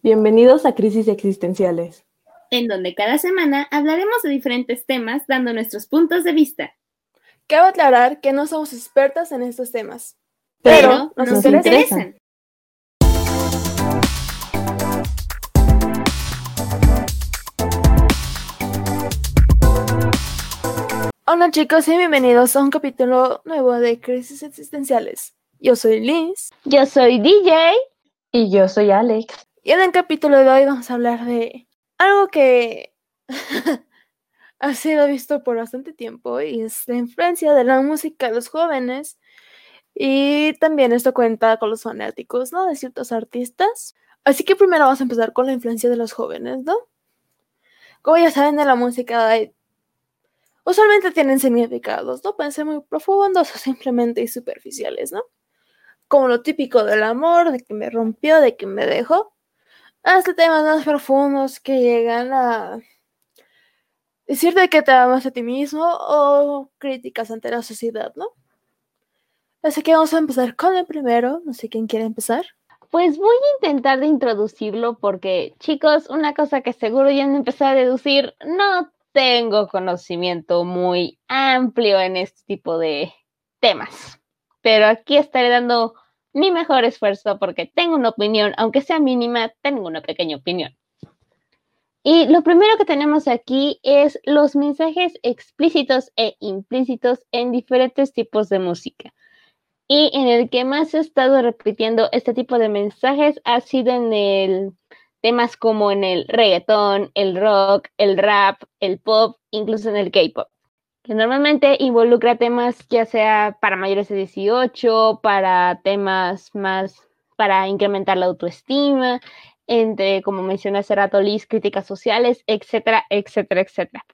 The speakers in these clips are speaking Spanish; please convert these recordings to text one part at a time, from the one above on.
Bienvenidos a Crisis Existenciales, en donde cada semana hablaremos de diferentes temas dando nuestros puntos de vista. Cabe aclarar que no somos expertas en estos temas, pero, nos, interesan. Hola chicos y bienvenidos a un capítulo nuevo de Crisis Existenciales. Yo soy Liz. Yo soy DJ. Y yo soy Alex. Y en el capítulo de hoy vamos a hablar de algo que ha sido visto por bastante tiempo y es la influencia de la música de los jóvenes. Y también esto cuenta con los fanáticos, ¿no? De ciertos artistas. Así que primero vamos a empezar con la influencia de los jóvenes, ¿no? Como ya saben, de la música usualmente tienen significados, ¿no? Pueden ser muy profundos o simplemente superficiales, ¿no? Como lo típico del amor, de que me rompió, de que me dejó hasta temas más profundos que llegan a decirte que te amas a ti mismo o críticas ante la sociedad, ¿no? Así que vamos a empezar con el primero. No sé quién quiere empezar. Pues voy a intentar de introducirlo porque, chicos, una cosa que seguro ya han empezado a deducir, no tengo conocimiento muy amplio en este tipo de temas. Pero aquí estaré dando mi mejor esfuerzo porque tengo una opinión, aunque sea mínima, tengo una pequeña opinión. Y lo primero que tenemos aquí es los mensajes explícitos e implícitos en diferentes tipos de música. Y en el que más he estado repitiendo este tipo de mensajes ha sido en el temas como en el reggaetón, el rock, el rap, el pop, incluso en el K-pop que normalmente involucra temas ya sea para mayores de 18, para temas más para incrementar la autoestima, entre, como mencioné hace rato, Liz, críticas sociales, etcétera, etcétera, etcétera.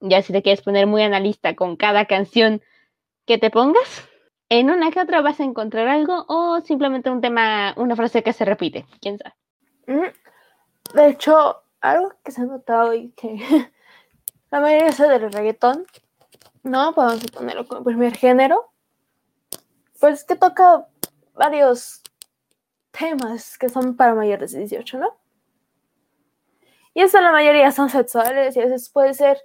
Ya si te quieres poner muy analista con cada canción que te pongas, en una que otra vas a encontrar algo o simplemente un tema, una frase que se repite, quién sabe. Mm, de hecho, algo que se ha notado y que la mayoría es del reggaetón ¿no? Podemos ponerlo como primer género. Pues que toca varios temas que son para mayores de 18, ¿no? Y eso la mayoría son sexuales y a veces puede ser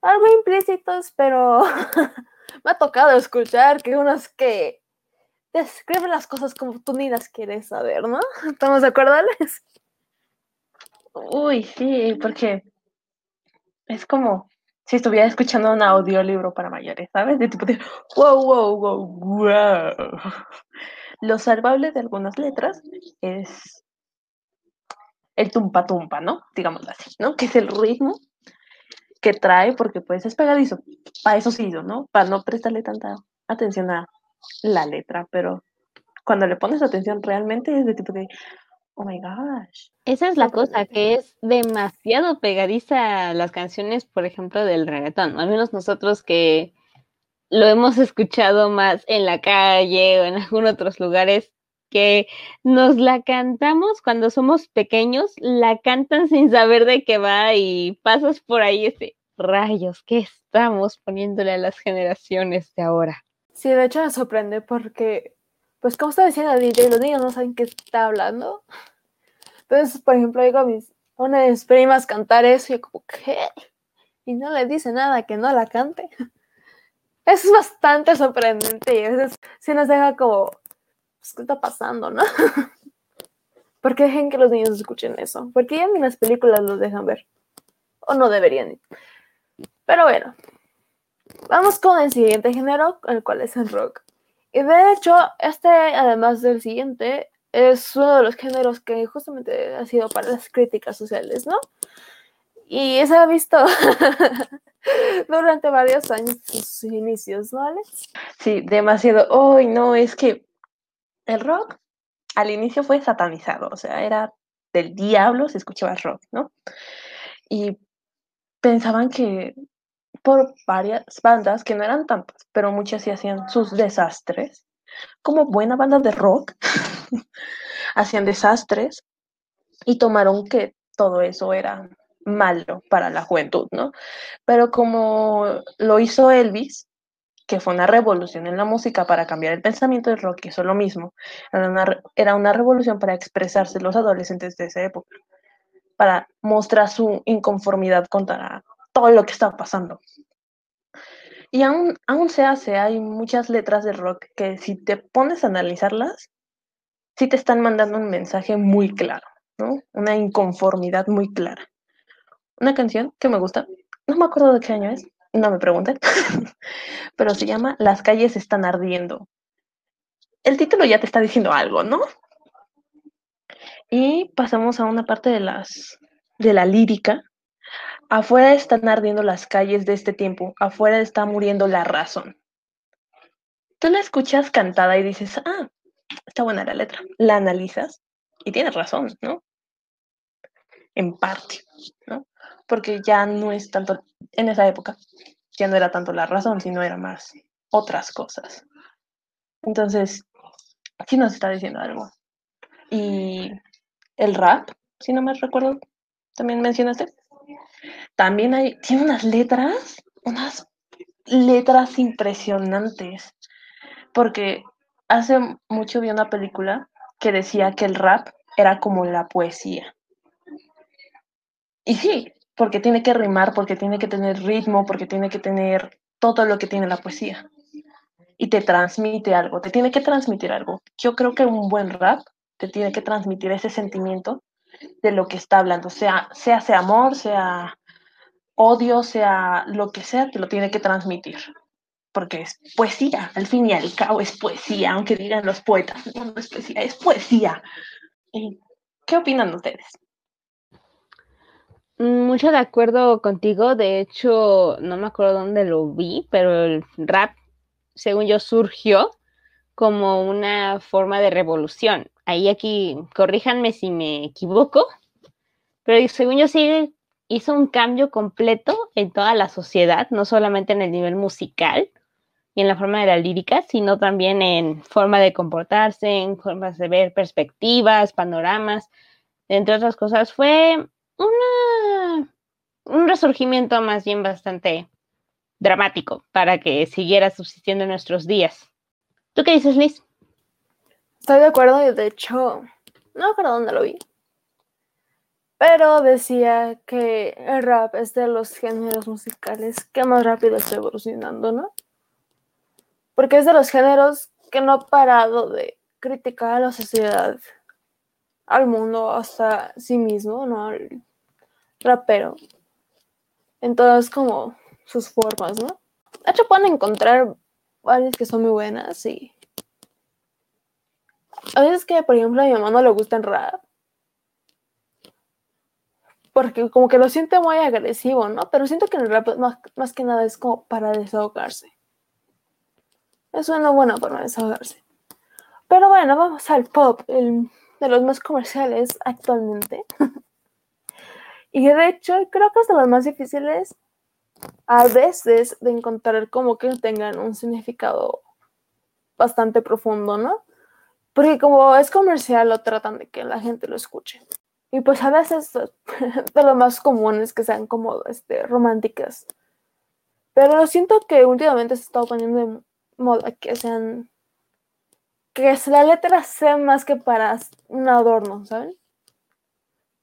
algo implícitos, pero me ha tocado escuchar que unos que describen las cosas como tú ni las quieres saber, ¿no? ¿Estamos de acuerdo? Uy, sí, porque es como si estuviera escuchando un audiolibro para mayores, ¿sabes? De tipo de wow, wow, wow, wow. Lo salvable de algunas letras es el tumpa tumpa, ¿no? Digamos así, ¿no? Que es el ritmo que trae, porque pues es pegadizo. Para eso sí, ¿no? Para no prestarle tanta atención a la letra, pero cuando le pones atención realmente es de tipo de Oh my gosh. Esa es la cosa, que es demasiado pegadiza las canciones, por ejemplo, del reggaetón. Al menos nosotros que lo hemos escuchado más en la calle o en algunos otros lugares, que nos la cantamos cuando somos pequeños, la cantan sin saber de qué va y pasas por ahí ese rayos, ¿qué estamos poniéndole a las generaciones de ahora? Sí, de hecho me sorprende porque pues como está diciendo DJ, los niños no saben qué está hablando. Entonces, por ejemplo, digo a mis, una de mis primas cantar eso y yo como, ¿qué? Y no le dice nada que no la cante. Es bastante sorprendente y a veces sí nos deja como, pues, ¿qué está pasando, no? ¿Por qué dejen que los niños escuchen eso? Porque ya ni las películas los dejan ver. O no deberían. Pero bueno, vamos con el siguiente género, el cual es el rock. Y de hecho, este, además del siguiente, es uno de los géneros que justamente ha sido para las críticas sociales, ¿no? Y se ha visto durante varios años sus inicios, ¿no, Alex? Sí, demasiado. Hoy no, es que el rock al inicio fue satanizado, o sea, era del diablo se escuchaba rock, ¿no? Y pensaban que por varias bandas, que no eran tantas, pero muchas sí hacían sus desastres, como buena banda de rock, hacían desastres y tomaron que todo eso era malo para la juventud, ¿no? Pero como lo hizo Elvis, que fue una revolución en la música para cambiar el pensamiento del rock, hizo lo mismo. Era una, era una revolución para expresarse los adolescentes de esa época, para mostrar su inconformidad contra todo lo que estaba pasando. Y aún, aún se hace, hay muchas letras de rock que si te pones a analizarlas, sí te están mandando un mensaje muy claro, ¿no? Una inconformidad muy clara. Una canción que me gusta, no me acuerdo de qué año es, no me pregunten, pero se llama Las calles están ardiendo. El título ya te está diciendo algo, ¿no? Y pasamos a una parte de las de la lírica. Afuera están ardiendo las calles de este tiempo, afuera está muriendo la razón. Tú la escuchas cantada y dices, ah, está buena la letra. La analizas y tienes razón, ¿no? En parte, ¿no? Porque ya no es tanto, en esa época, ya no era tanto la razón, sino era más otras cosas. Entonces, sí nos está diciendo algo. Y el rap, si no me recuerdo, también mencionaste. También hay, tiene unas letras, unas letras impresionantes. Porque hace mucho vi una película que decía que el rap era como la poesía. Y sí, porque tiene que rimar, porque tiene que tener ritmo, porque tiene que tener todo lo que tiene la poesía. Y te transmite algo, te tiene que transmitir algo. Yo creo que un buen rap te tiene que transmitir ese sentimiento de lo que está hablando, sea, sea, sea amor, sea odio, sea lo que sea, te lo tiene que transmitir. Porque es poesía, al fin y al cabo es poesía, aunque digan los poetas, no, no es poesía, es poesía. ¿Y ¿Qué opinan ustedes? Mucho de acuerdo contigo, de hecho, no me acuerdo dónde lo vi, pero el rap, según yo, surgió como una forma de revolución. Ahí aquí, corríjanme si me equivoco, pero según yo sí hizo un cambio completo en toda la sociedad, no solamente en el nivel musical y en la forma de la lírica, sino también en forma de comportarse, en formas de ver perspectivas, panoramas, entre otras cosas. Fue una, un resurgimiento más bien bastante dramático para que siguiera subsistiendo en nuestros días. ¿Tú qué dices, Liz? Estoy de acuerdo y de hecho, no me acuerdo dónde lo vi. Pero decía que el rap es de los géneros musicales que más rápido está evolucionando, ¿no? Porque es de los géneros que no ha parado de criticar a la sociedad, al mundo, hasta sí mismo, ¿no? rapero en todas como sus formas, ¿no? De hecho, pueden encontrar varias que son muy buenas y a veces que, por ejemplo, a mi mamá no le gusta rap porque como que lo siente muy agresivo, ¿no? Pero siento que en el rap más, más que nada es como para desahogarse. Es una buena forma de desahogarse. Pero bueno, vamos al pop, el de los más comerciales actualmente. Y de hecho, creo que es de los más difíciles a veces de encontrar como que tengan un significado bastante profundo, ¿no? Porque como es comercial, lo tratan de que la gente lo escuche. Y pues a veces de lo más común es que sean como este, románticas. Pero siento que últimamente se está poniendo de moda que sean. que la letra sea más que para un adorno, ¿saben?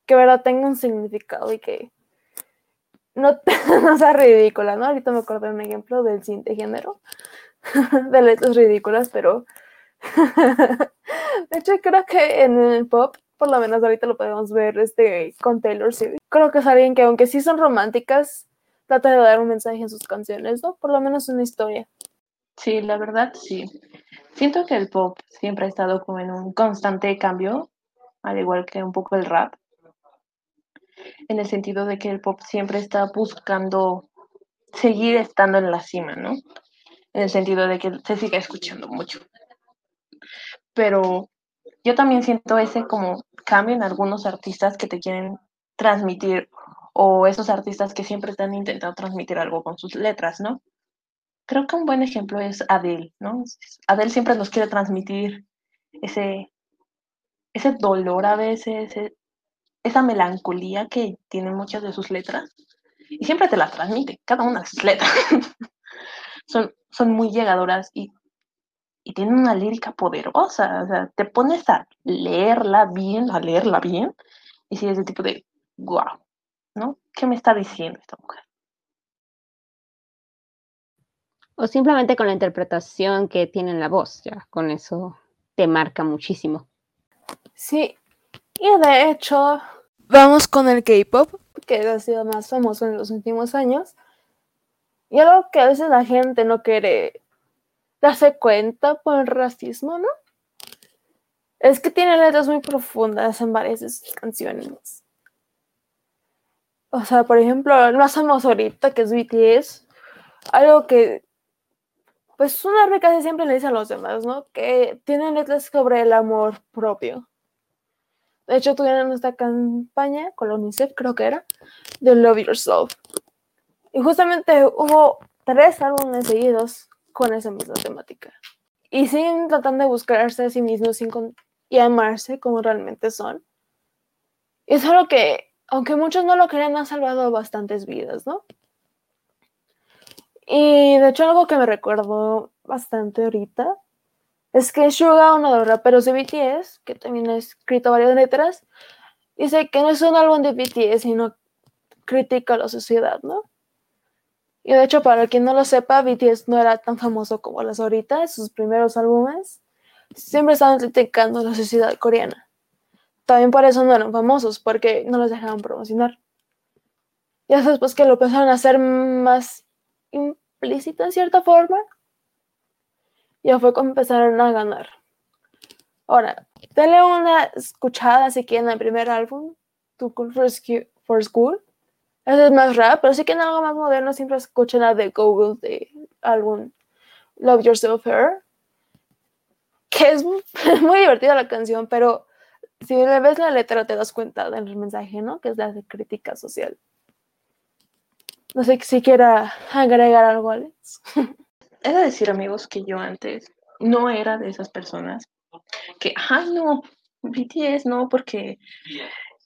que verdad tenga un significado y que no, no sea ridícula, ¿no? Ahorita me acordé de un ejemplo del siguiente género, de letras ridículas, pero de hecho creo que en el pop, por lo menos ahorita lo podemos ver este, con Taylor Swift. Creo que es alguien que aunque sí son románticas, trata de dar un mensaje en sus canciones, ¿no? Por lo menos una historia. Sí, la verdad, sí. Siento que el pop siempre ha estado como en un constante cambio, al igual que un poco el rap en el sentido de que el pop siempre está buscando seguir estando en la cima, ¿no? En el sentido de que se sigue escuchando mucho. Pero yo también siento ese como cambio en algunos artistas que te quieren transmitir o esos artistas que siempre están intentando transmitir algo con sus letras, ¿no? Creo que un buen ejemplo es Adele, ¿no? Adele siempre nos quiere transmitir ese, ese dolor a veces, esa melancolía que tienen muchas de sus letras y siempre te la transmite, cada una de sus letras. son son muy llegadoras y, y tienen una lírica poderosa. O sea, te pones a leerla bien, a leerla bien, y si es el tipo de, wow, ¿no? ¿Qué me está diciendo esta mujer? O simplemente con la interpretación que tiene en la voz, ya, con eso te marca muchísimo. Sí, y de hecho, vamos con el K-pop, que ha sido más famoso en los últimos años. Y algo que a veces la gente no quiere darse cuenta por el racismo, ¿no? Es que tiene letras muy profundas en varias de sus canciones. O sea, por ejemplo, el más famoso ahorita, que es BTS, algo que, pues una vez casi siempre le dice a los demás, ¿no? Que tienen letras sobre el amor propio. De hecho, tuvieron esta campaña con la UNICEF, creo que era, de Love Yourself. Y justamente hubo tres álbumes seguidos con esa misma temática. Y siguen tratando de buscarse a sí mismos y amarse como realmente son. Y es algo que, aunque muchos no lo crean, ha salvado bastantes vidas, ¿no? Y de hecho algo que me recuerdo bastante ahorita es que Suga, uno de los raperos de BTS, que también ha escrito varias letras, dice que no es un álbum de BTS, sino critica a la sociedad, ¿no? Y de hecho, para quien no lo sepa, BTS no era tan famoso como las ahorita, sus primeros álbumes siempre estaban criticando la sociedad coreana. También por eso no eran famosos, porque no los dejaban promocionar. Y después que lo empezaron a hacer más implícito en cierta forma, ya fue como empezaron a ganar. Ahora, denle una escuchada si quieren el primer álbum, To Cool for, School. Ese es más rap, pero si quieren algo más moderno, siempre escuchen la de Google de álbum Love Yourself Her. Que es muy divertida la canción, pero si le ves la letra te das cuenta del mensaje, ¿no? Que es la de crítica social. No sé si quiera agregar algo, Alex. he de decir, amigos, que yo antes no era de esas personas que, ay, no, BTS no, porque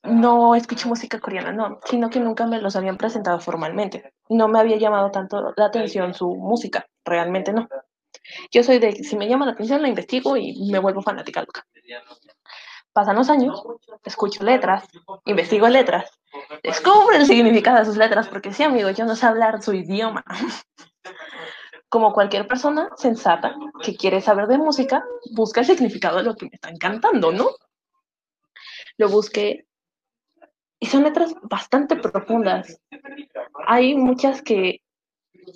no escucho música coreana, no, sino que nunca me los habían presentado formalmente. No me había llamado tanto la atención su música, realmente no. Yo soy de, si me llama la atención, la investigo y me vuelvo fanática loca. Pasan los años, escucho letras, investigo letras, descubro el significado de sus letras, porque sí, amigo, yo no sé hablar su idioma. como cualquier persona sensata que quiere saber de música, busca el significado de lo que me están cantando, ¿no? Lo busqué y son letras bastante profundas. Hay muchas que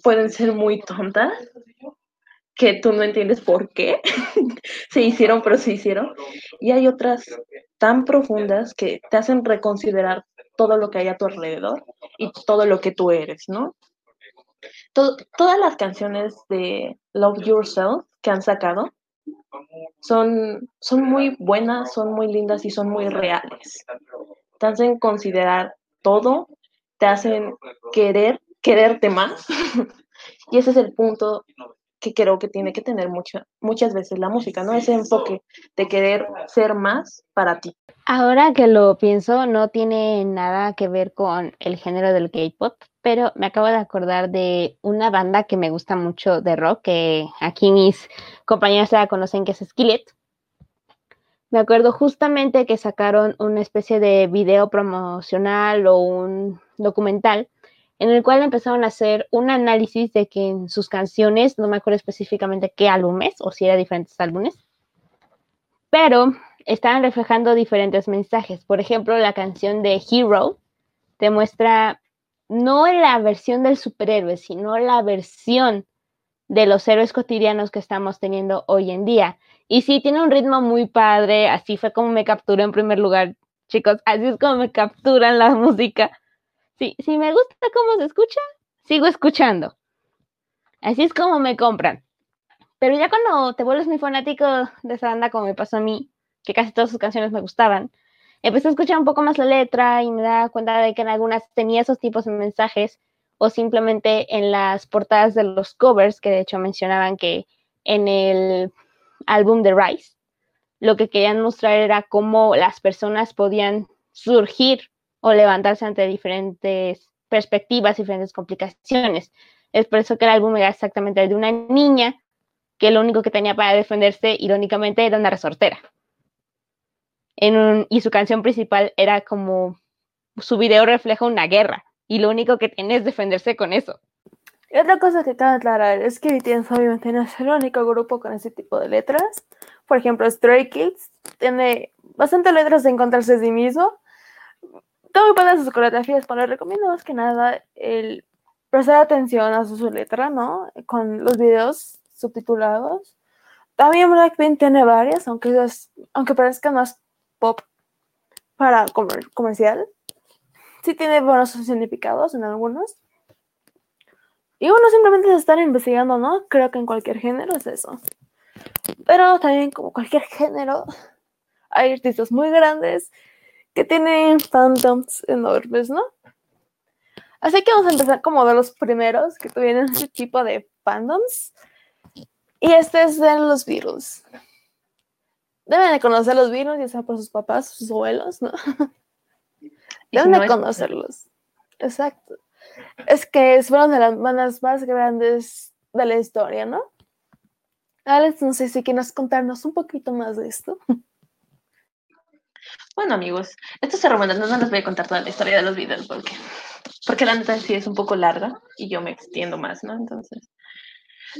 pueden ser muy tontas, que tú no entiendes por qué se hicieron, pero se hicieron. Y hay otras tan profundas que te hacen reconsiderar todo lo que hay a tu alrededor y todo lo que tú eres, ¿no? todas las canciones de Love Yourself que han sacado son, son muy buenas, son muy lindas y son muy reales. Te hacen considerar todo, te hacen querer, quererte más. y ese es el punto que creo que tiene que tener muchas veces la música, ¿no? Ese enfoque de querer ser más para ti. Ahora que lo pienso, no tiene nada que ver con el género del K-pop, pero me acabo de acordar de una banda que me gusta mucho de rock, que aquí mis compañeros la conocen, que es Skillet. Me acuerdo justamente que sacaron una especie de video promocional o un documental en el cual empezaron a hacer un análisis de que en sus canciones, no me acuerdo específicamente qué álbumes o si eran diferentes álbumes, pero estaban reflejando diferentes mensajes. Por ejemplo, la canción de Hero te muestra no la versión del superhéroe, sino la versión de los héroes cotidianos que estamos teniendo hoy en día. Y sí, tiene un ritmo muy padre, así fue como me capturó en primer lugar, chicos, así es como me capturan la música Sí, si me gusta cómo se escucha, sigo escuchando. Así es como me compran. Pero ya cuando te vuelves muy fanático de esa banda, como me pasó a mí, que casi todas sus canciones me gustaban, empecé a escuchar un poco más la letra y me daba cuenta de que en algunas tenía esos tipos de mensajes o simplemente en las portadas de los covers, que de hecho mencionaban que en el álbum de Rise, lo que querían mostrar era cómo las personas podían surgir o levantarse ante diferentes perspectivas, diferentes complicaciones. Es por eso que el álbum era exactamente de una niña que lo único que tenía para defenderse, irónicamente, era una resortera. En y su canción principal era como su video refleja una guerra y lo único que tiene es defenderse con eso. Otra cosa que cabe aclarar es que BTS obviamente no es el único grupo con ese tipo de letras. Por ejemplo, Stray Kids tiene bastantes letras de encontrarse a sí mismo. Muy padres sus coreografías, pero les recomiendo más que nada el prestar atención a su, letra, ¿no? Con los videos subtitulados. También Blackpink tiene varias, aunque, aunque parezca más pop para comercial. Sí tiene buenos significados en algunos. Y uno simplemente se están investigando, ¿no? Creo que en cualquier género es eso. Pero también como cualquier género, hay artistas muy grandes que tienen fandoms enormes, ¿no? Así que vamos a empezar como de los primeros que tuvieron ese tipo de fandoms. Y este es de los Beatles. Deben de conocer los Beatles, ya sea por sus papás, sus abuelos, ¿no? Deben de conocerlos. Exacto. Es que es una de las bandas más grandes de la historia, ¿no? Alex, no sé si quieres contarnos un poquito más de esto. Bueno, amigos, esto se remonta, no, les voy a contar toda la historia de los Beatles porque, porque la neta sí es un poco larga y yo me extiendo más, ¿no? Entonces,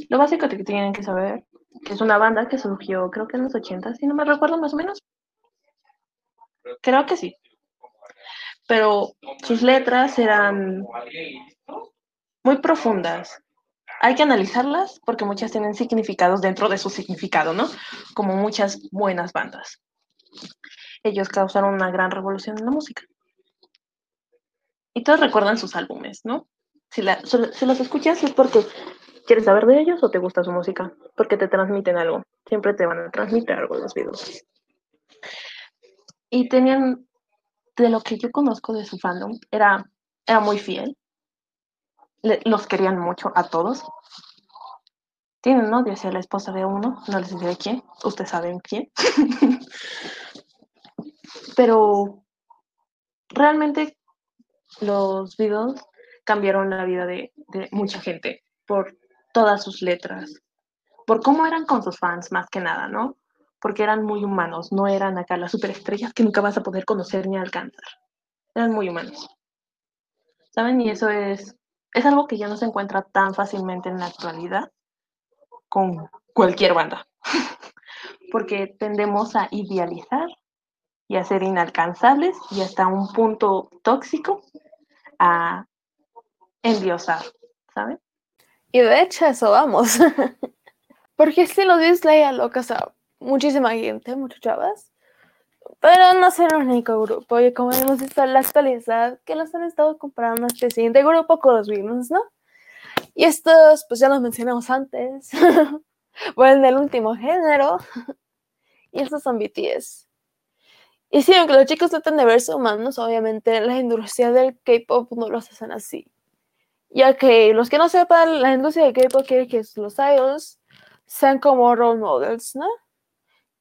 lo básico que tienen que saber que es una banda que surgió creo que en los 80, si no me recuerdo más o menos. Creo que sí. Pero sus letras eran muy profundas. Hay que analizarlas porque muchas tienen significados dentro de su significado, ¿no? Como muchas buenas bandas. Ellos causaron una gran revolución en la música. Y todos recuerdan sus álbumes, ¿no? Si, los escuchas es porque quieres saber de ellos o te gusta su música, porque te transmiten algo. Siempre te van a transmitir algo los videos. Y tenían de lo que yo conozco de su fandom, era, era muy fiel. los querían mucho a todos. Tienen ¿no? decía la esposa de uno, no les diré quién, ustedes saben quién. Pero realmente los videos cambiaron la vida de mucha gente por todas sus letras, por cómo eran con sus fans más que nada, ¿no? Porque eran muy humanos, no eran acá las superestrellas que nunca vas a poder conocer ni alcanzar. Eran muy humanos. ¿Saben? Y eso es, es algo que ya no se encuentra tan fácilmente en la actualidad con cualquier banda. porque tendemos a idealizar y a ser inalcanzables y hasta un punto tóxico a endiosar, ¿saben? Y de hecho eso vamos. porque si los Disney a locas muchísima gente, muchas chavas. Pero no son el único grupo. Y como hemos visto en la actualidad, que los han estado comparando este siguiente grupo con los Beatles, ¿no? Y estos, pues ya los mencionamos antes. bueno, del último género. y estos son BTS. Y sí, aunque los chicos tratan de verse humanos, obviamente la industria del K-pop no los hacen así. Ya que los que no sepan, la industria del K-pop quiere que los idols sean como role models, ¿no?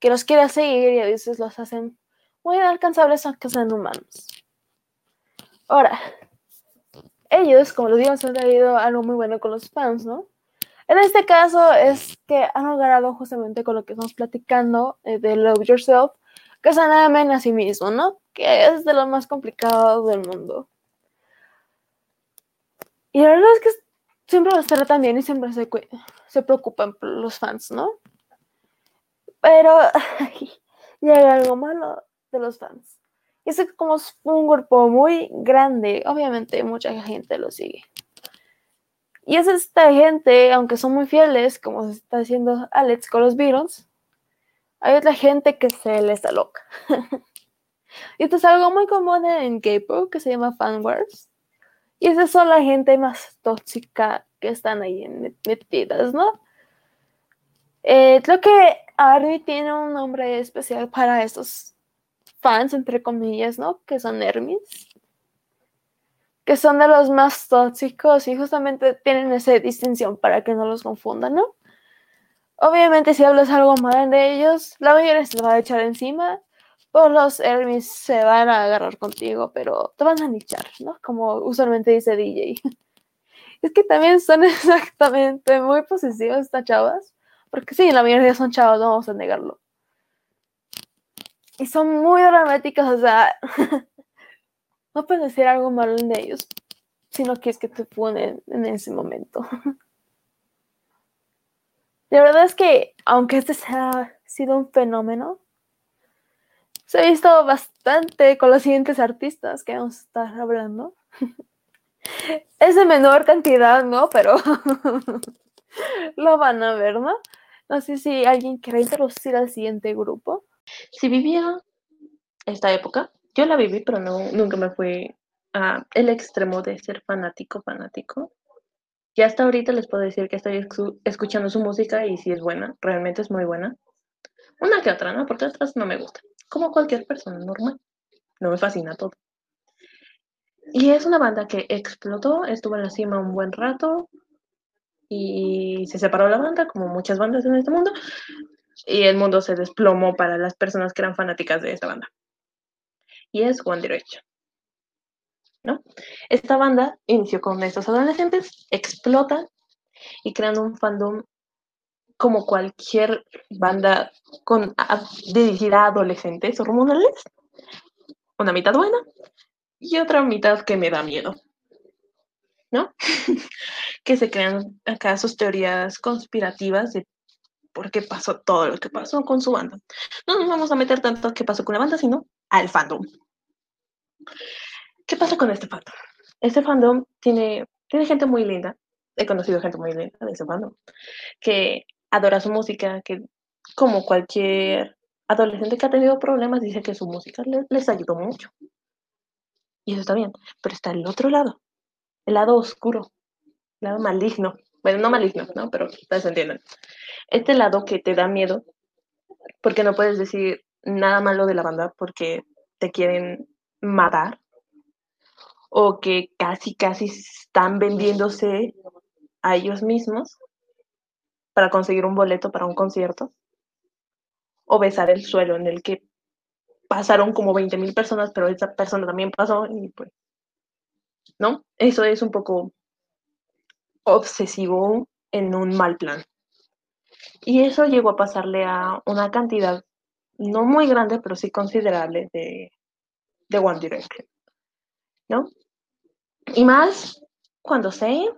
Que los quiere seguir y a veces los hacen muy inalcanzables aunque sean humanos. Ahora, ellos, como lo dijimos, han traído algo muy bueno con los fans, ¿no? En este caso es que han logrado justamente con lo que estamos platicando eh, de Love Yourself, que se amen a sí mismo, ¿no? Que es de lo más complicado del mundo. Y la verdad es que siempre los tratan bien y siempre se, se preocupan por los fans, ¿no? Pero llega algo malo de los fans. Es como es un grupo muy grande, obviamente mucha gente lo sigue. Y es esta gente, aunque son muy fieles, como está haciendo Alex con los Beatles, hay otra gente que se les loca. y esto es algo muy común en K-pop que se llama fanwars. Y esas son la gente más tóxica que están ahí metidas, ¿no? Eh, creo que Arby tiene un nombre especial para estos fans, entre comillas, ¿no? Que son Hermes. Que son de los más tóxicos y justamente tienen esa distinción para que no los confundan, ¿no? Obviamente, si hablas algo mal de ellos, la mayoría se va a echar encima. Por los Hermes se van a agarrar contigo, pero te van a nichar, ¿no? Como usualmente dice DJ. Es que también son exactamente muy posesivas estas chavas. Porque sí, la mayoría son chavas, no vamos a negarlo. Y son muy dramáticas, o sea, no puedes decir algo malo de ellos, sino que es que te ponen en ese momento. La verdad es que, aunque este ha sido un fenómeno, se ha visto bastante con los siguientes artistas que vamos a estar hablando. Es de menor cantidad, ¿no? Pero lo van a ver, ¿no? No sé si alguien quiere introducir al siguiente grupo. Si vivía esta época, yo la viví, pero no, nunca me fui a el extremo de ser fanático, fanático. Y hasta ahorita les puedo decir que estoy escuchando su música y si es buena, realmente es muy buena. Una que otra, ¿no? Porque otras no me gustan. Como cualquier persona normal. No me fascina todo. Y es una banda que explotó, estuvo en la cima un buen rato y se separó la banda, como muchas bandas en este mundo, y el mundo se desplomó para las personas que eran fanáticas de esta banda. Y es One Direction. ¿No? Esta banda inició con estos adolescentes, explotan y crean un fandom como cualquier banda con, dirigida a adolescentes hormonales. Una mitad buena y otra mitad que me da miedo. ¿No? que se crean acá sus teorías conspirativas de por qué pasó todo lo que pasó con su banda. No nos vamos a meter tanto qué pasó con la banda, sino al fandom. ¿Qué pasa con este fandom? Este fandom tiene, tiene gente muy linda. He conocido gente muy linda de ese fandom. Que adora su música, que como cualquier adolescente que ha tenido problemas, dice que su música les ayudó mucho. Y eso está bien, pero está el otro lado, el lado oscuro, el lado maligno. Bueno, no maligno, ¿no? Pero ustedes entienden. Este lado que te da miedo, porque no puedes decir nada malo de la banda porque te quieren matar, o que casi, casi están vendiéndose a ellos mismos para conseguir un boleto para un concierto, o besar el suelo en el que pasaron como 20 mil personas, pero esa persona también pasó y pues, ¿no? Eso es un poco obsesivo en un mal plan. Y eso llegó a pasarle a una cantidad no muy grande, pero sí considerable de, de One Direction, ¿no? Y más cuando se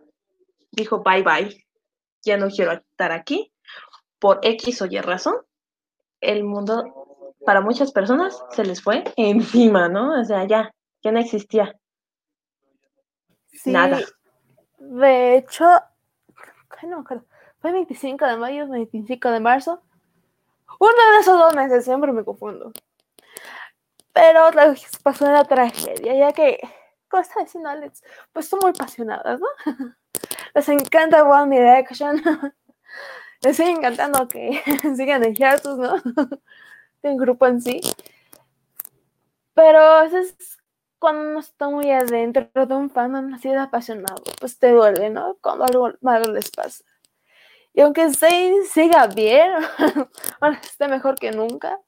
dijo bye bye, ya no quiero estar aquí, por X o Y razón, el mundo para muchas personas se les fue encima, ¿no? O sea, ya, ya no existía. Nada. De hecho, fue 25 de mayo, 25 de marzo. Uno de esos dos meses, siempre me confundo. Pero pasó una tragedia, ya que, como está diciendo Alex, pues son muy apasionadas, ¿no? Les encanta One Direction. Les sigue encantando que sigan Hiatus, ¿no? el grupo en sí. Pero es cuando uno está muy adentro de un fandom así de apasionado, pues te duele, ¿no? Cuando algo malo les pasa. Y aunque Zayn siga bien, ahora esté mejor que nunca,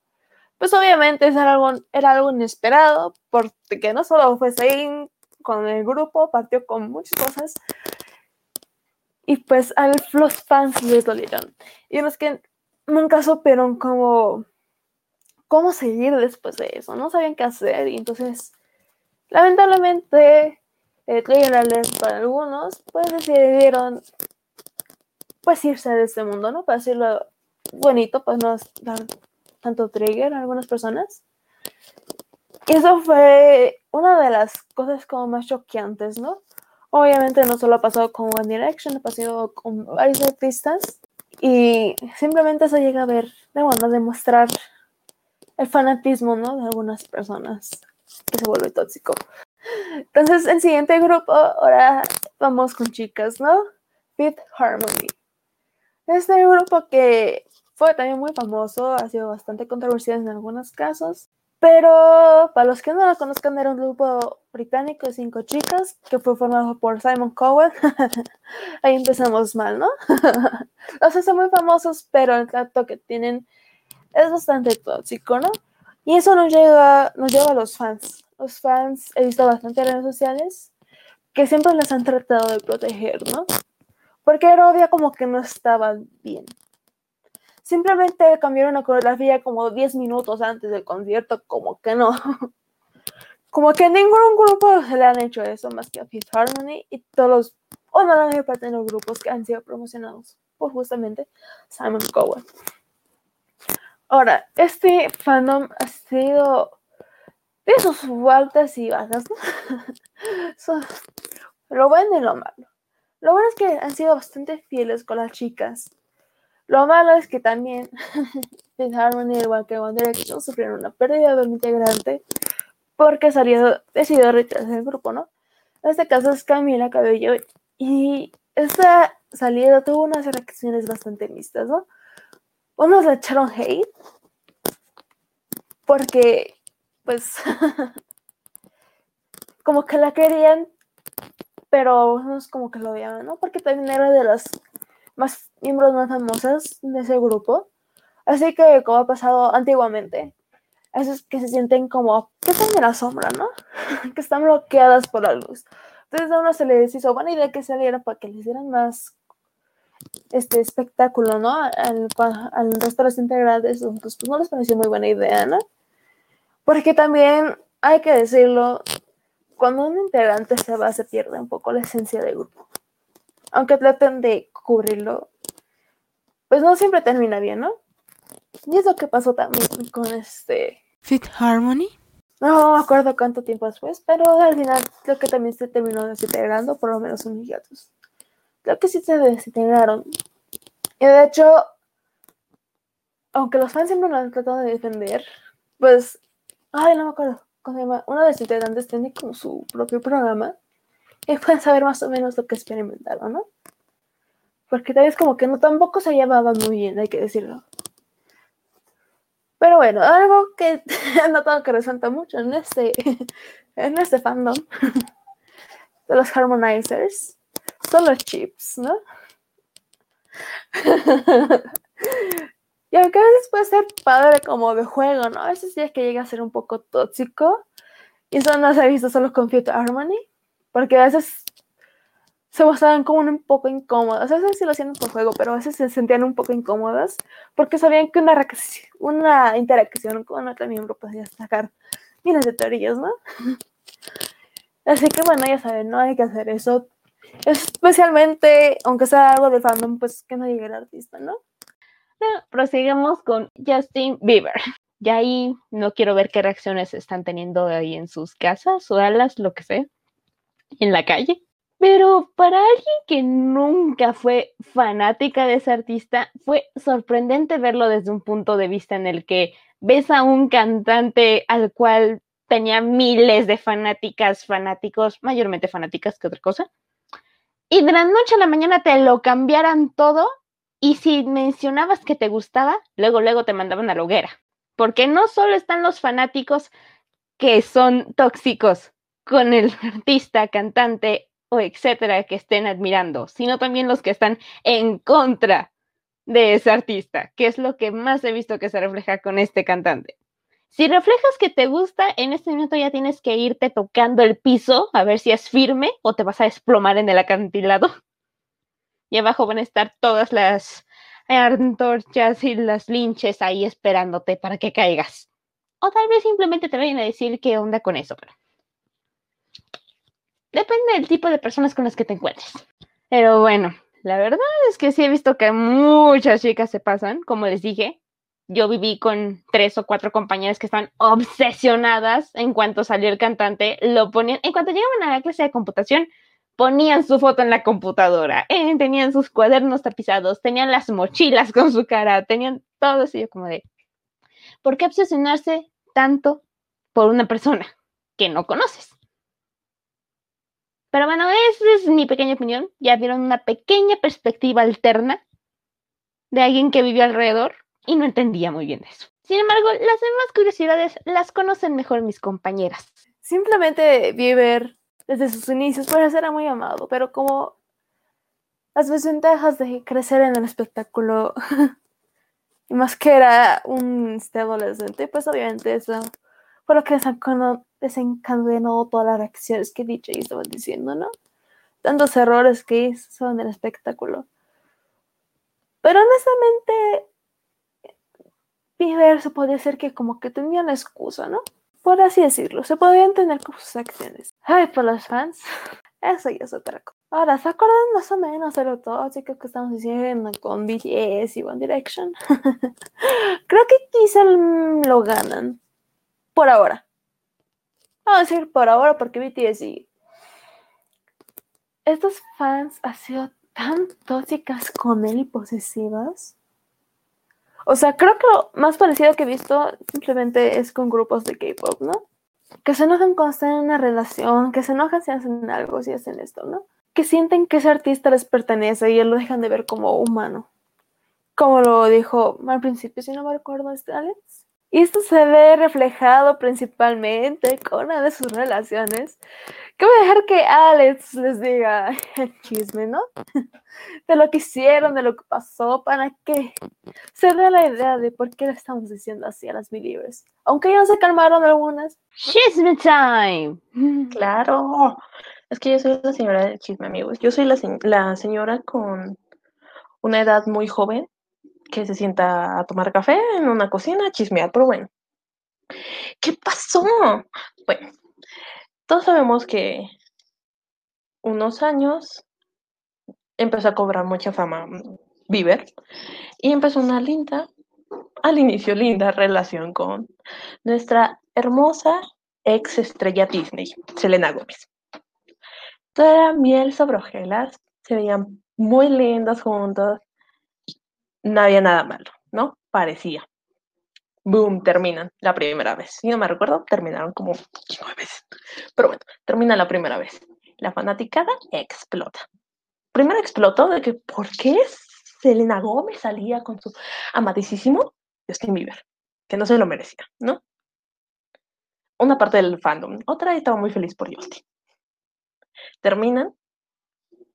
pues obviamente era algo, era algo inesperado, porque no solo fue Zayn con el grupo, partió con muchas cosas, y pues a los fans les dolieron. Y los que nunca supieron cómo cómo seguir después de eso, no sabían qué hacer y entonces, lamentablemente, eh, trigger alert para algunos, pues decidieron pues irse de este mundo, ¿no? Para decirlo bonito, pues no dar tanto trigger a algunas personas. Y eso fue una de las cosas como más choqueantes, ¿no? Obviamente no solo ha pasado con One Direction, ha pasado con varios artistas y simplemente se llega a ver, de bueno, demostrar el fanatismo, ¿no? De algunas personas que se vuelve tóxico. Entonces, el siguiente grupo, ahora vamos con chicas, ¿no? Fifth Harmony. Este grupo que fue también muy famoso, ha sido bastante controversial en algunos casos, pero para los que no lo conozcan, era un grupo británico de cinco chicas que fue formado por Simon Cowell. Ahí empezamos mal, ¿no? los hacen muy famosos, pero el trato que tienen es bastante tóxico, ¿no? Y eso nos lleva, nos lleva a los fans. Los fans he visto bastante en redes sociales que siempre las han tratado de proteger, ¿no? Porque Aerovia como que no estaba bien. Simplemente cambiaron la coreografía como 10 minutos antes del concierto, como que no. Como que ningún grupo se le han hecho eso más que a Fifth Harmony y todos los, o no la mayor parte de los grupos que han sido promocionados por justamente Simon Cowell. Ahora, este fandom ha sido de sus altas y bajas, ¿no? So, lo bueno y lo malo. Lo bueno es que han sido bastante fieles con las chicas. Lo malo es que también Fifth Harmony, igual que One Direction, sufrieron una pérdida de un integrante porque salió, decidió retirarse del grupo, ¿no? En este caso es Camila Cabello y esta salida tuvo unas reacciones bastante mixtas, ¿no? Unos le echaron hate porque, pues, como que la querían, pero unos como que lo odiaban, ¿no? Porque también era de las más miembros más famosas de ese grupo. Así que, como ha pasado antiguamente, esos que se sienten como que están en la sombra, ¿no? que están bloqueadas por la luz. Entonces a uno se les hizo buena idea que saliera para que les dieran más este espectáculo, ¿no? Al, al resto de los integrantes, pues, pues no les pareció muy buena idea, ¿no? Porque también hay que decirlo, cuando un integrante se va se pierde un poco la esencia del grupo. Aunque traten de cubrirlo, pues no siempre termina bien, ¿no? Y es lo que pasó también con este Fit Harmony. No me acuerdo cuánto tiempo después, pero al final creo que también se terminó desintegrando, por lo menos un hiatus. Creo que sí se desintegraron. Y de hecho, aunque los fans siempre lo han tratado de defender, pues, ay, no me acuerdo cómo se llama. Uno de los integrantes tiene como su propio programa y pueden saber más o menos lo que experimentaron, ¿no? Porque tal vez como que no tampoco se llevaban muy bien, hay que decirlo. Pero bueno, algo que he notado que resalta mucho en este, en este fandom de los harmonizers son los chips, ¿no? y aunque a veces puede ser padre como de juego, ¿no? A veces sí es que llega a ser un poco tóxico. Y eso no se ha visto solo con Future Harmony, porque a veces se mostraban como un poco incómodas. A veces sí lo hacían por juego, pero a veces se sentían un poco incómodas porque sabían que una, una interacción con otro miembro podía sacar miles de teorías, ¿no? Así que bueno, ya saben, no hay que hacer eso. Especialmente, aunque sea algo de fandom, pues que no llegue el artista, ¿no? prosigamos con Justin Bieber. Y ahí no quiero ver qué reacciones están teniendo ahí en sus casas o alas, lo que sea, en la calle. Pero para alguien que nunca fue fanática de ese artista, fue sorprendente verlo desde un punto de vista en el que ves a un cantante al cual tenía miles de fanáticas, fanáticos, mayormente fanáticas que otra cosa, y de la noche a la mañana te lo cambiaran todo y si mencionabas que te gustaba, luego, luego te mandaban a la hoguera. Porque no solo están los fanáticos que son tóxicos con el artista, cantante o etcétera que estén admirando, sino también los que están en contra de ese artista, que es lo que más he visto que se refleja con este cantante. Si reflejas que te gusta, en este momento ya tienes que irte tocando el piso a ver si es firme o te vas a desplomar en el acantilado. Y abajo van a estar todas las antorchas y las linches ahí esperándote para que caigas. O tal vez simplemente te vayan a decir qué onda con eso, pero Depende del tipo de personas con las que te encuentres. Pero bueno, la verdad es que sí he visto que muchas chicas se pasan, como les dije. Yo viví con tres o cuatro compañeras que están obsesionadas en cuanto salió el cantante, lo ponían, en cuanto llegaban a la clase de computación, ponían su foto en la computadora, eh, tenían sus cuadernos tapizados, tenían las mochilas con su cara, tenían todo así, como de, ¿por qué obsesionarse tanto por una persona que no conoces? Pero bueno, esa es mi pequeña opinión. Ya vieron una pequeña perspectiva alterna de alguien que vivió alrededor y no entendía muy bien eso. Sin embargo, las demás curiosidades las conocen mejor mis compañeras. Simplemente Bieber desde sus inicios puede ser muy amado, pero como las desventajas de crecer en el espectáculo y más que era un este, adolescente, pues obviamente eso fue lo que desencadenó todas las reacciones que DJ estaban diciendo, ¿no? tantos errores que hizo en el espectáculo. Pero honestamente, Bieber se podría ser que como que tenía una excusa, ¿no? Por así decirlo, se podían tener con sus acciones. Ay, por los fans, eso ya es otra cosa. Ahora, ¿se acuerdan más o menos de lo tóxico que estamos diciendo con BTS y One Direction? Creo que quizá lo ganan. Por ahora. Vamos a decir por ahora porque BTS y estos fans han sido tan tóxicas con él y posesivas. O sea, creo que lo más parecido que he visto simplemente es con grupos de K-pop, ¿no? Que se enojan cuando están en una relación, que se enojan si hacen algo, si hacen esto, ¿no? Que sienten que ese artista les pertenece y lo dejan de ver como humano. Como lo dijo al principio, si no me recuerdo, este Alex. Y esto se ve reflejado principalmente con una de sus relaciones. Que voy a dejar que Alex les diga el chisme, ¿no? De lo que hicieron, de lo que pasó, para que se dé la idea de por qué le estamos diciendo así a las believers. Aunque ya se calmaron algunas. Chisme time. Claro. Es que yo soy la señora del chisme, amigos. Yo soy la, la señora con una edad muy joven que se sienta a tomar café en una cocina a chismear, pero bueno. ¿Qué pasó? Bueno, todos sabemos que unos años empezó a cobrar mucha fama Bieber y empezó una linda, al inicio linda relación con nuestra hermosa ex estrella Disney, Selena Gómez. Toda miel sobre hojuelas, se veían muy lindas juntas, no había nada malo, ¿no? Parecía. Boom, terminan la primera vez. Si no me recuerdo, terminaron como nueve veces. Pero bueno, termina la primera vez. La fanaticada explota. Primero explotó de que, ¿por qué Selena Gómez salía con su amadísimo Justin Bieber? Que no se lo merecía, ¿no? Una parte del fandom. Otra estaba muy feliz por Justin. Terminan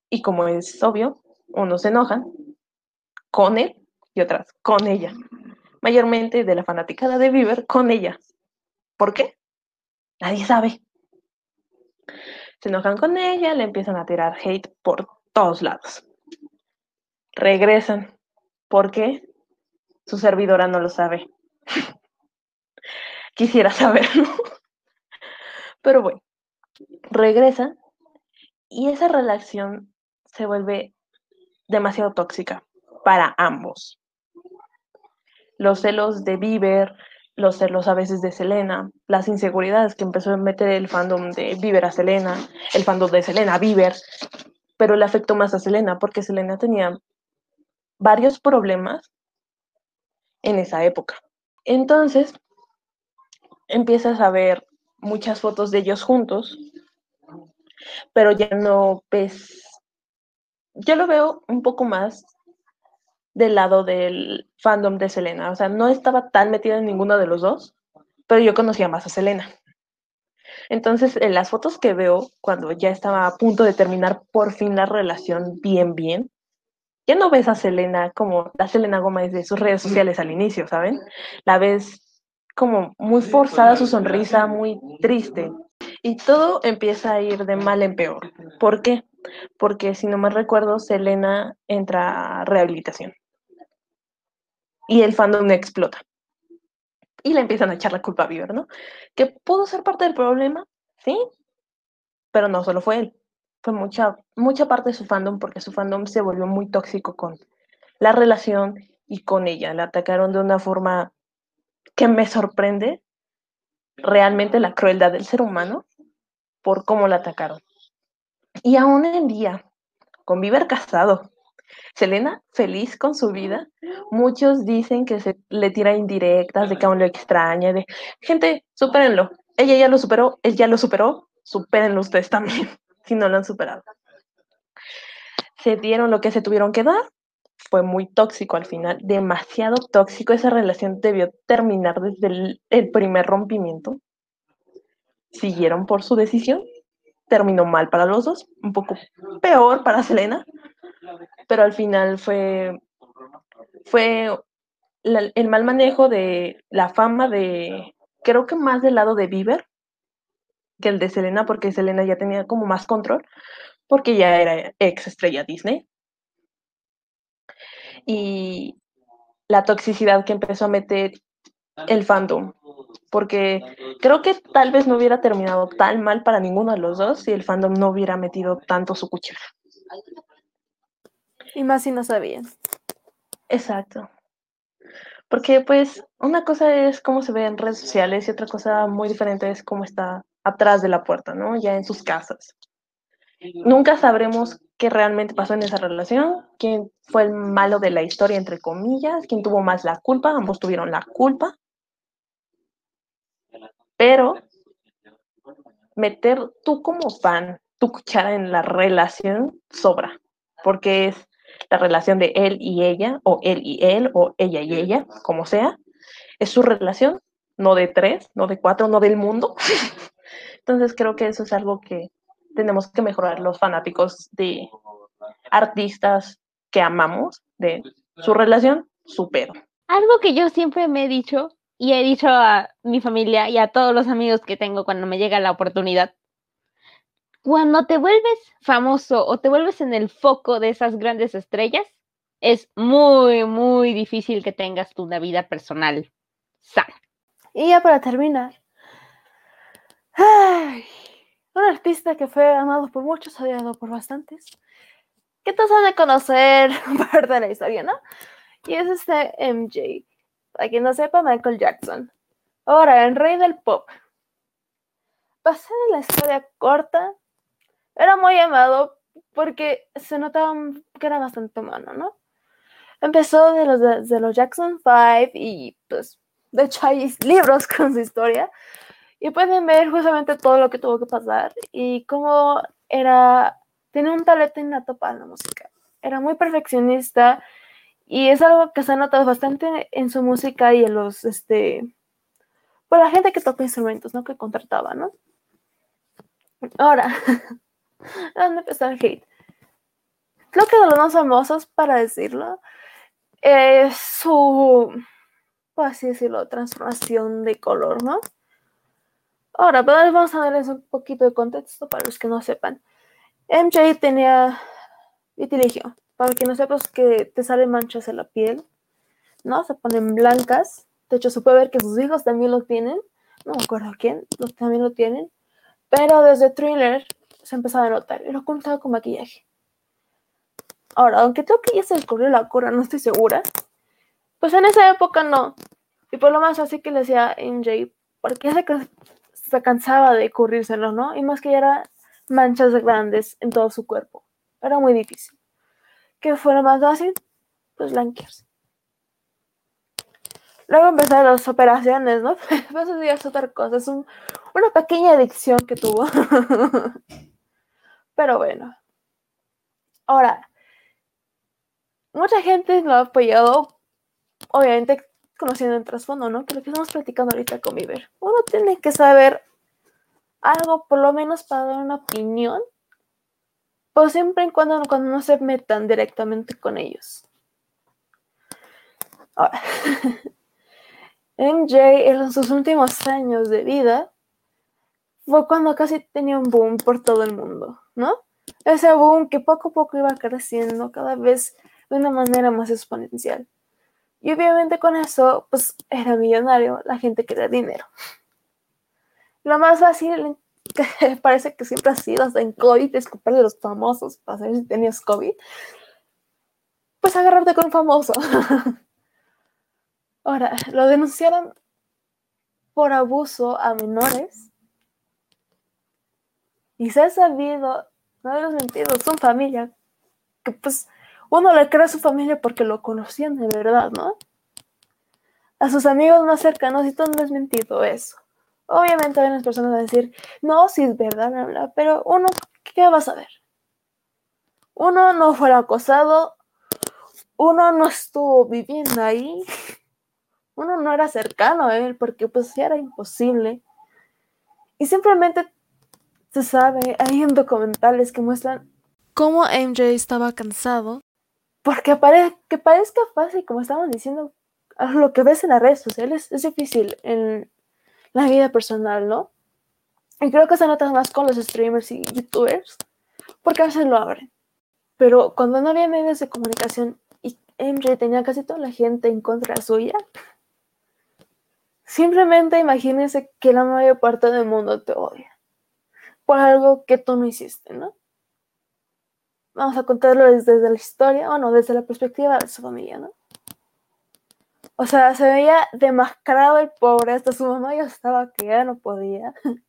y como es obvio, unos se enojan con él y otras con ella. Mayormente de la fanaticada de Bieber con ella. ¿Por qué? Nadie sabe. Se enojan con ella, le empiezan a tirar hate por todos lados. Regresan. ¿Por qué? Su servidora no lo sabe. Quisiera saberlo. Pero bueno, regresa y esa relación se vuelve demasiado tóxica para ambos los celos de Bieber, los celos a veces de Selena, las inseguridades que empezó a meter el fandom de Bieber a Selena, el fandom de Selena a Bieber, pero le afectó más a Selena porque Selena tenía varios problemas en esa época. Entonces, empiezas a ver muchas fotos de ellos juntos, pero ya no ves, yo lo veo un poco más del lado del fandom de Selena. O sea, no estaba tan metida en ninguno de los dos, pero yo conocía más a Selena. Entonces, en las fotos que veo, cuando ya estaba a punto de terminar por fin la relación bien, bien, ya no ves a Selena como la Selena Gómez de sus redes sociales al inicio, ¿saben? La ves como muy forzada su sonrisa, muy triste. Y todo empieza a ir de mal en peor. ¿Por qué? Porque si no me recuerdo, Selena entra a rehabilitación y el fandom explota. Y le empiezan a echar la culpa a Bieber, ¿no? Que pudo ser parte del problema, sí, pero no solo fue él. Fue mucha, mucha parte de su fandom porque su fandom se volvió muy tóxico con la relación y con ella. La atacaron de una forma que me sorprende realmente la crueldad del ser humano por cómo la atacaron. Y aún en día, con Bieber casado, Selena, feliz con su vida. Muchos dicen que se le tira indirectas de que aún lo extraña, de gente, supérenlo. Ella ya lo superó, él ya lo superó, supérenlo ustedes también, si no lo han superado. Se dieron lo que se tuvieron que dar, fue muy tóxico al final, demasiado tóxico. Esa relación debió terminar desde el, el primer rompimiento. Siguieron por su decisión, terminó mal para los dos, un poco peor para Selena, pero al final fue, fue el mal manejo de la fama de, creo que más del lado de Bieber que el de Selena, porque Selena ya tenía como más control, porque ya era ex estrella Disney. Y la toxicidad que empezó a meter el fandom, porque creo que tal vez no hubiera terminado tan mal para ninguno de los dos si el fandom no hubiera metido tanto su cuchara. Y más si no sabían. Exacto. Porque pues una cosa es cómo se ve en redes sociales y otra cosa muy diferente es cómo está atrás de la puerta, ¿no? Ya en sus casas. Nunca sabremos qué realmente pasó en esa relación, quién fue el malo de la historia, entre comillas, quién tuvo más la culpa, ambos tuvieron la culpa. Pero meter tú como fan tu cuchara en la relación sobra, porque es la relación de él y ella, o él y él, o ella y ella, como sea. Es su relación, no de tres, no de cuatro, no del mundo. Entonces creo que eso es algo que tenemos que mejorar los fanáticos de artistas que amamos, de su relación, supero. Algo que yo siempre me he dicho y he dicho a mi familia y a todos los amigos que tengo cuando me llega la oportunidad. Cuando te vuelves famoso o te vuelves en el foco de esas grandes estrellas, es muy, muy difícil que tengas tu una vida personal sana. Y ya para terminar, un artista que fue amado por muchos, odiado por bastantes, que todos han de conocer parte de la historia, ¿no? Y es este MJ. Para quien no sepa, Michael Jackson. Ahora, el rey del pop. Basado en la historia corta, era muy amado porque se notaba que era bastante humano, ¿no? Empezó de los, de los Jackson 5 y pues, de hecho hay libros con su historia y pueden ver justamente todo lo que tuvo que pasar y cómo era, tenía un talento innato para la música. Era muy perfeccionista y es algo que se ha notado bastante en su música y en los, este, por la gente que toca instrumentos, ¿no? Que contrataba, ¿no? Ahora, ¿dónde empezó el hate? Creo que de los más famosos, para decirlo, es su, por así decirlo, transformación de color, ¿no? Ahora, vamos a darles un poquito de contexto para los que no sepan. MJ tenía vitiligio. Para que no sepas que te salen manchas en la piel, ¿no? Se ponen blancas. De hecho, se puede ver que sus hijos también lo tienen. No me acuerdo quién, los también lo tienen. Pero desde Thriller se empezaba a notar. Y lo ocultaba con maquillaje. Ahora, aunque creo que ya se descubrió la cura, no estoy segura. Pues en esa época no. Y por lo más así que le decía MJ, porque ya se, se cansaba de currírselo, ¿no? Y más que ya era manchas grandes en todo su cuerpo. Era muy difícil. ¿Qué fue lo más fácil? Pues blanquearse. Luego empezaron las operaciones, ¿no? Eso ya es otra cosa. Es una pequeña adicción que tuvo. Pero bueno. Ahora, mucha gente lo ha apoyado, obviamente conociendo el trasfondo, ¿no? Que lo que estamos platicando ahorita con Viver. Uno tiene que saber algo, por lo menos para dar una opinión, pues siempre y cuando, cuando no se metan directamente con ellos. Ahora, MJ en sus últimos años de vida fue cuando casi tenía un boom por todo el mundo, ¿no? Ese boom que poco a poco iba creciendo cada vez de una manera más exponencial. Y obviamente con eso, pues era millonario, la gente quería dinero. Lo más fácil, que parece que siempre ha sido hasta en COVID, es de los famosos para saber si tenías COVID, pues agarrarte con un famoso. Ahora, lo denunciaron por abuso a menores. Y se ha sabido, no es mentido, son familia, que pues uno le cree a su familia porque lo conocían de verdad, ¿no? A sus amigos más cercanos y todo no es mentido eso. Obviamente hay unas personas a decir, no, sí es verdad, pero uno, ¿qué va a saber? Uno no fue acosado, uno no estuvo viviendo ahí, uno no era cercano a él porque pues era imposible. Y simplemente se sabe, hay documentales que muestran cómo MJ estaba cansado porque que parezca fácil, como estábamos diciendo, lo que ves en las redes sociales es difícil en la vida personal, ¿no? Y creo que se nota más con los streamers y youtubers, porque a veces lo abren. Pero cuando no había medios de comunicación y MJ tenía casi toda la gente en contra suya, simplemente imagínense que la mayor parte del mundo te odia por algo que tú no hiciste, ¿no? Vamos a contarlo desde, la historia, o no, desde la perspectiva de su familia, ¿no? O sea, se veía demascarado el pobre, hasta su mamá ya estaba que ya no podía.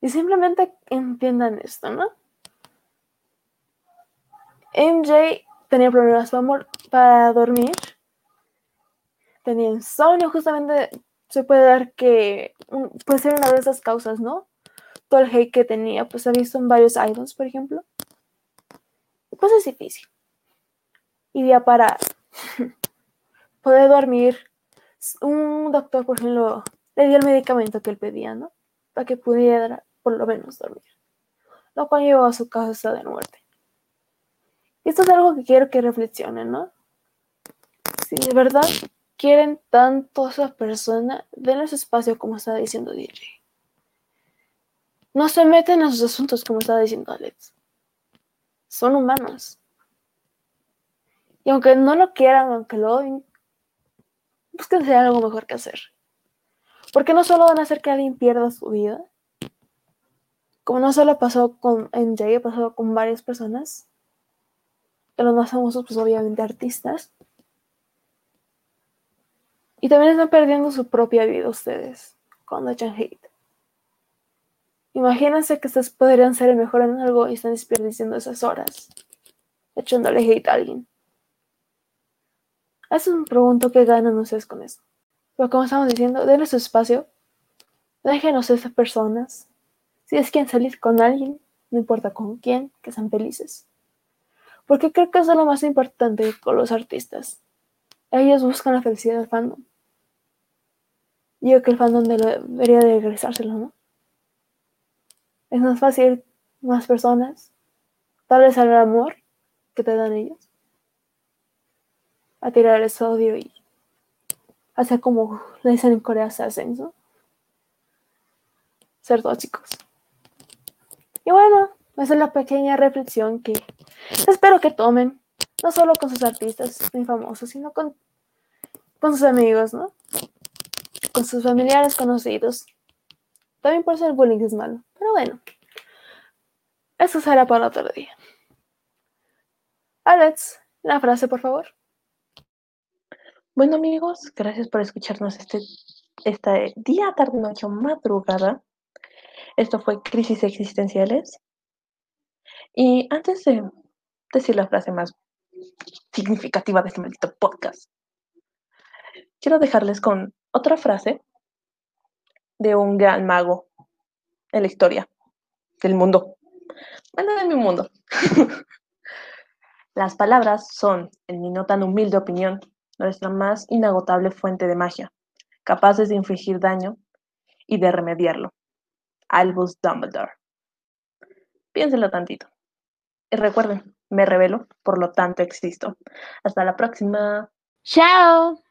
Y simplemente entiendan esto, ¿no? MJ tenía problemas para dormir, tenía insomnio, justamente se puede dar que puede ser una de esas causas, ¿no? Todo el hate que tenía, pues ha visto en varios idols, por ejemplo. Pues es difícil. Y ya para poder dormir, un doctor, por ejemplo, le dio el medicamento que él pedía, ¿no? Para que pudiera por lo menos dormir. Lo cual llevó a su causa de muerte. Esto es algo que quiero que reflexionen, ¿no? Si de verdad quieren tanto a esa persona, denle ese espacio como estaba diciendo DJ. No se meten en sus asuntos como estaba diciendo Alex. Son humanos. Y aunque no lo quieran, aunque lo odien, búsquense algo mejor que hacer. Porque no solo van a hacer que alguien pierda su vida, como no solo pasó con MJ, ha pasado con varias personas, de los más famosos, pues obviamente artistas. Y también están perdiendo su propia vida ustedes cuando echan hate. Imagínense que ustedes podrían ser el mejor en algo y están desperdiciando esas horas echándole hate a alguien. Eso es un pregunto que ganan ustedes con eso. Pero como estamos diciendo, denle su espacio. Déjenos esas personas si es quien salir con alguien, no importa con quién, que sean felices. Porque creo que eso es lo más importante con los artistas. Ellos buscan la felicidad del fandom. Yo que el fandom debería de regresárselo, ¿no? Es más fácil, más personas, vez al amor que te dan ellos, a tirar el sodio y hacer como le dicen en Corea, se hacen, ¿no? Ser tóxicos. Y bueno, esa es la pequeña reflexión que espero que tomen, no solo con sus artistas muy famosos, sino con, con sus amigos, ¿no? Con sus familiares conocidos. También por ser bullying es malo, pero bueno, eso será para otro día. Alex, la frase, por favor. Bueno amigos, gracias por escucharnos este, este día, tarde, noche madrugada. Esto fue Crisis Existenciales. Y antes de decir la frase más significativa de este maldito podcast, quiero dejarles con otra frase de un gran mago en la historia del mundo. Bueno, de mi mundo. Las palabras son, en mi no tan humilde opinión, nuestra más inagotable fuente de magia, capaces de infligir daño y de remediarlo. Albus Dumbledore. Piénselo tantito. Y recuerden, me revelo, por lo tanto existo. Hasta la próxima. Chao.